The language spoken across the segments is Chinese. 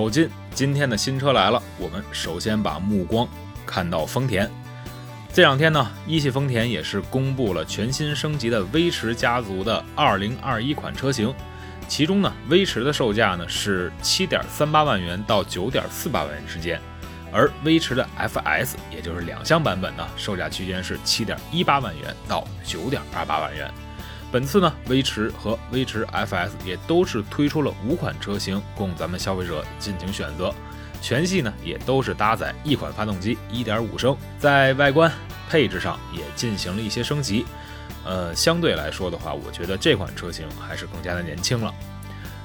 走进今天的新车来了，我们首先把目光看到丰田。这两天呢，一汽丰田也是公布了全新升级的威驰家族的2021款车型，其中呢，威驰的售价呢是7.38万元到9.48万元之间，而威驰的 FS 也就是两厢版本呢，售价区间是7.18万元到9.28万元。本次呢，威驰和威驰 FS 也都是推出了五款车型供咱们消费者进行选择，全系呢也都是搭载一款发动机1.5升，在外观配置上也进行了一些升级。呃，相对来说的话，我觉得这款车型还是更加的年轻了。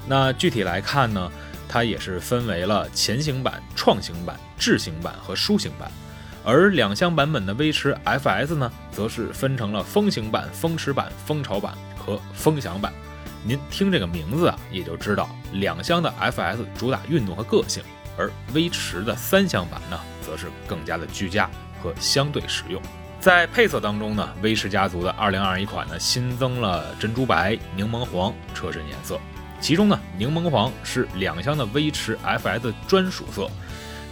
那具体来看呢，它也是分为了前行版、创行版、智行版和舒行版。而两厢版本的威驰 FS 呢，则是分成了风行版、风驰版、风潮版和风享版。您听这个名字啊，也就知道两厢的 FS 主打运动和个性，而威驰的三厢版呢，则是更加的居家和相对实用。在配色当中呢，威驰家族的2021款呢，新增了珍珠白、柠檬黄车身颜色，其中呢，柠檬黄是两厢的威驰 FS 专属色。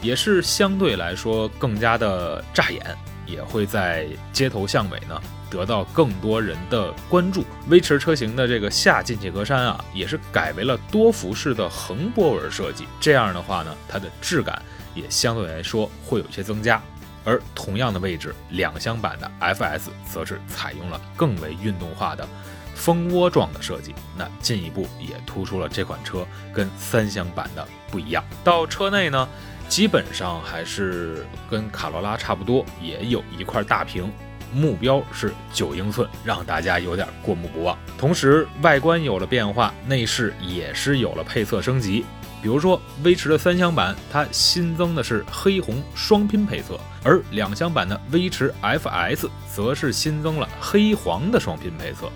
也是相对来说更加的扎眼，也会在街头巷尾呢得到更多人的关注。威驰车型的这个下进气格栅啊，也是改为了多幅式的横波纹设计，这样的话呢，它的质感也相对来说会有一些增加。而同样的位置，两厢版的 FS 则是采用了更为运动化的蜂窝状的设计，那进一步也突出了这款车跟三厢版的不一样。到车内呢。基本上还是跟卡罗拉差不多，也有一块大屏，目标是九英寸，让大家有点过目不忘。同时，外观有了变化，内饰也是有了配色升级。比如说，威驰的三厢版，它新增的是黑红双拼配色，而两厢版的威驰 FS 则是新增了黑黄的双拼配色。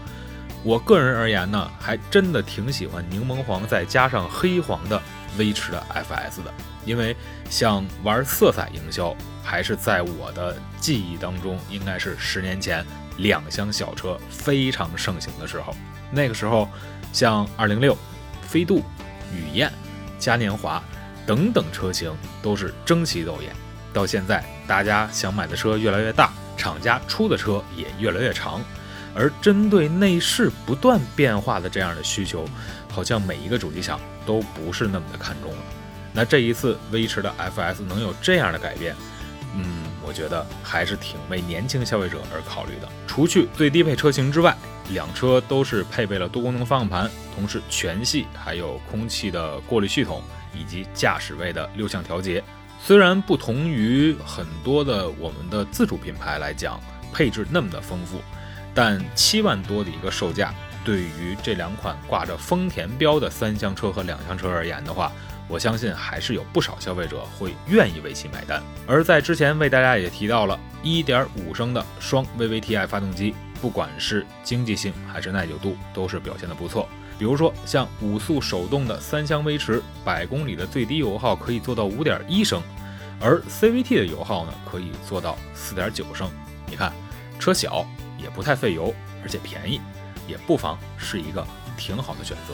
我个人而言呢，还真的挺喜欢柠檬黄再加上黑黄的威驰的 FS 的。因为像玩色彩营销，还是在我的记忆当中，应该是十年前两厢小车非常盛行的时候。那个时候，像二零六、飞度、雨燕、嘉年华等等车型都是争奇斗艳。到现在，大家想买的车越来越大，厂家出的车也越来越长，而针对内饰不断变化的这样的需求，好像每一个主机厂都不是那么的看重了。那这一次威驰的 FS 能有这样的改变，嗯，我觉得还是挺为年轻消费者而考虑的。除去最低配车型之外，两车都是配备了多功能方向盘，同时全系还有空气的过滤系统以及驾驶位的六项调节。虽然不同于很多的我们的自主品牌来讲，配置那么的丰富，但七万多的一个售价，对于这两款挂着丰田标的三厢车和两厢车而言的话，我相信还是有不少消费者会愿意为其买单。而在之前为大家也提到了1.5升的双 VVT-i 发动机，不管是经济性还是耐久度，都是表现的不错。比如说像五速手动的三厢威驰，百公里的最低油耗可以做到5.1升，而 CVT 的油耗呢可以做到4.9升。你看，车小也不太费油，而且便宜，也不妨是一个挺好的选择。